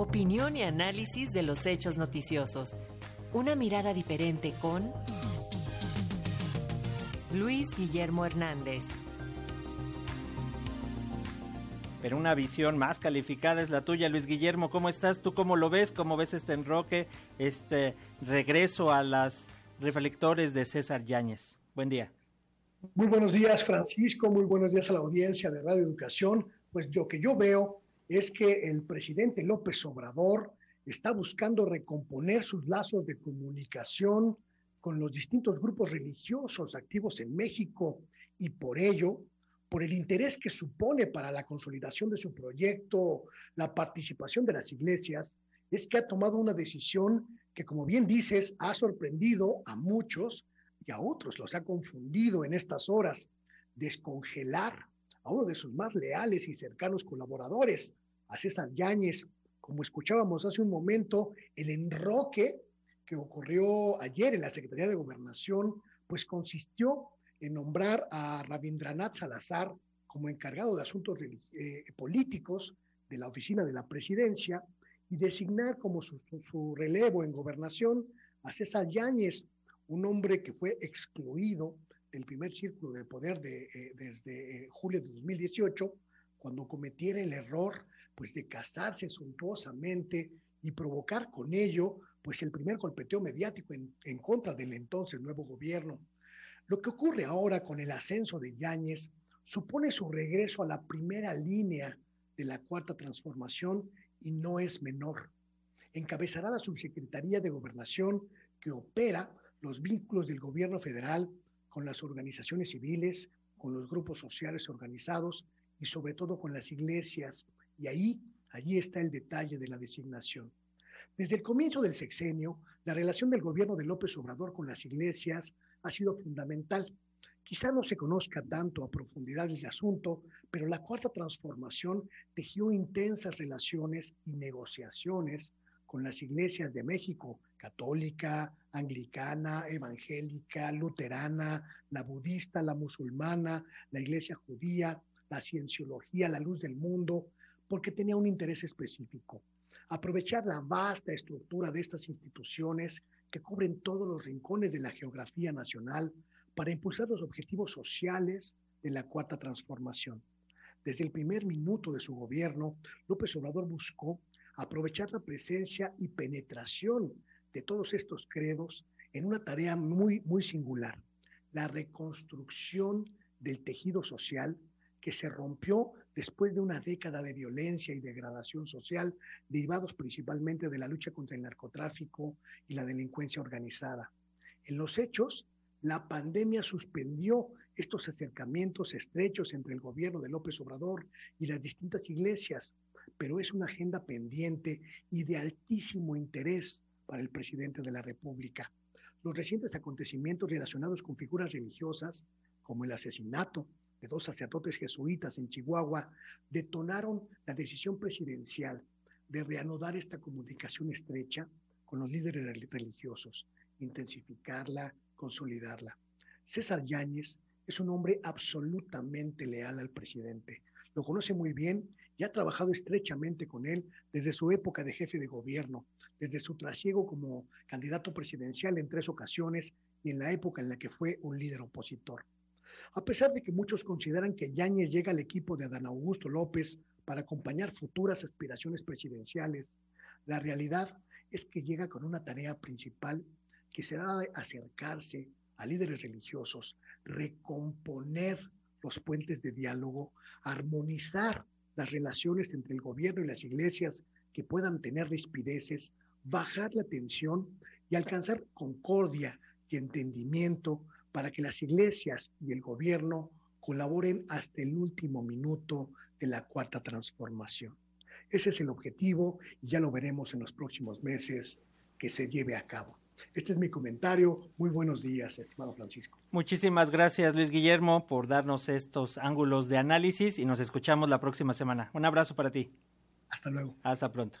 Opinión y análisis de los hechos noticiosos. Una mirada diferente con Luis Guillermo Hernández. Pero una visión más calificada es la tuya, Luis Guillermo. ¿Cómo estás? ¿Tú cómo lo ves? ¿Cómo ves este enroque, este regreso a las reflectores de César Yáñez? Buen día. Muy buenos días, Francisco. Muy buenos días a la audiencia de Radio Educación. Pues lo que yo veo es que el presidente López Obrador está buscando recomponer sus lazos de comunicación con los distintos grupos religiosos activos en México y por ello, por el interés que supone para la consolidación de su proyecto la participación de las iglesias, es que ha tomado una decisión que, como bien dices, ha sorprendido a muchos y a otros los ha confundido en estas horas, descongelar a uno de sus más leales y cercanos colaboradores, a César Yáñez, como escuchábamos hace un momento, el enroque que ocurrió ayer en la Secretaría de Gobernación, pues consistió en nombrar a Rabindranath Salazar como encargado de asuntos eh, políticos de la oficina de la presidencia y designar como su, relevo en gobernación a César Yáñez, un hombre que fue excluido del primer círculo de poder de, eh, desde eh, julio de 2018, cuando cometiera el error pues, de casarse suntuosamente y provocar con ello pues, el primer golpeteo mediático en, en contra del entonces nuevo gobierno. Lo que ocurre ahora con el ascenso de Yáñez supone su regreso a la primera línea de la cuarta transformación y no es menor. Encabezará la subsecretaría de gobernación que opera los vínculos del gobierno federal con las organizaciones civiles, con los grupos sociales organizados y sobre todo con las iglesias. Y ahí, allí está el detalle de la designación. Desde el comienzo del sexenio, la relación del gobierno de López Obrador con las iglesias ha sido fundamental. Quizá no se conozca tanto a profundidad el asunto, pero la cuarta transformación tejió intensas relaciones y negociaciones con las iglesias de México, católica, anglicana, evangélica, luterana, la budista, la musulmana, la iglesia judía, la cienciología, la luz del mundo, porque tenía un interés específico. Aprovechar la vasta estructura de estas instituciones que cubren todos los rincones de la geografía nacional para impulsar los objetivos sociales de la cuarta transformación. Desde el primer minuto de su gobierno, López Obrador buscó aprovechar la presencia y penetración de todos estos credos en una tarea muy, muy singular, la reconstrucción del tejido social que se rompió después de una década de violencia y degradación social derivados principalmente de la lucha contra el narcotráfico y la delincuencia organizada. En los hechos, la pandemia suspendió estos acercamientos estrechos entre el gobierno de López Obrador y las distintas iglesias, pero es una agenda pendiente y de altísimo interés para el presidente de la República. Los recientes acontecimientos relacionados con figuras religiosas, como el asesinato de dos sacerdotes jesuitas en Chihuahua, detonaron la decisión presidencial de reanudar esta comunicación estrecha con los líderes religiosos, intensificarla, consolidarla. César Yáñez es un hombre absolutamente leal al presidente. Lo conoce muy bien y ha trabajado estrechamente con él desde su época de jefe de gobierno, desde su trasiego como candidato presidencial en tres ocasiones y en la época en la que fue un líder opositor. A pesar de que muchos consideran que Yáñez llega al equipo de Adán Augusto López para acompañar futuras aspiraciones presidenciales, la realidad es que llega con una tarea principal que será acercarse a líderes religiosos, recomponer los puentes de diálogo, armonizar las relaciones entre el gobierno y las iglesias que puedan tener rispideces, bajar la tensión y alcanzar concordia y entendimiento para que las iglesias y el gobierno colaboren hasta el último minuto de la cuarta transformación. Ese es el objetivo y ya lo veremos en los próximos meses que se lleve a cabo. Este es mi comentario. Muy buenos días, estimado Francisco. Muchísimas gracias, Luis Guillermo, por darnos estos ángulos de análisis y nos escuchamos la próxima semana. Un abrazo para ti. Hasta luego. Hasta pronto.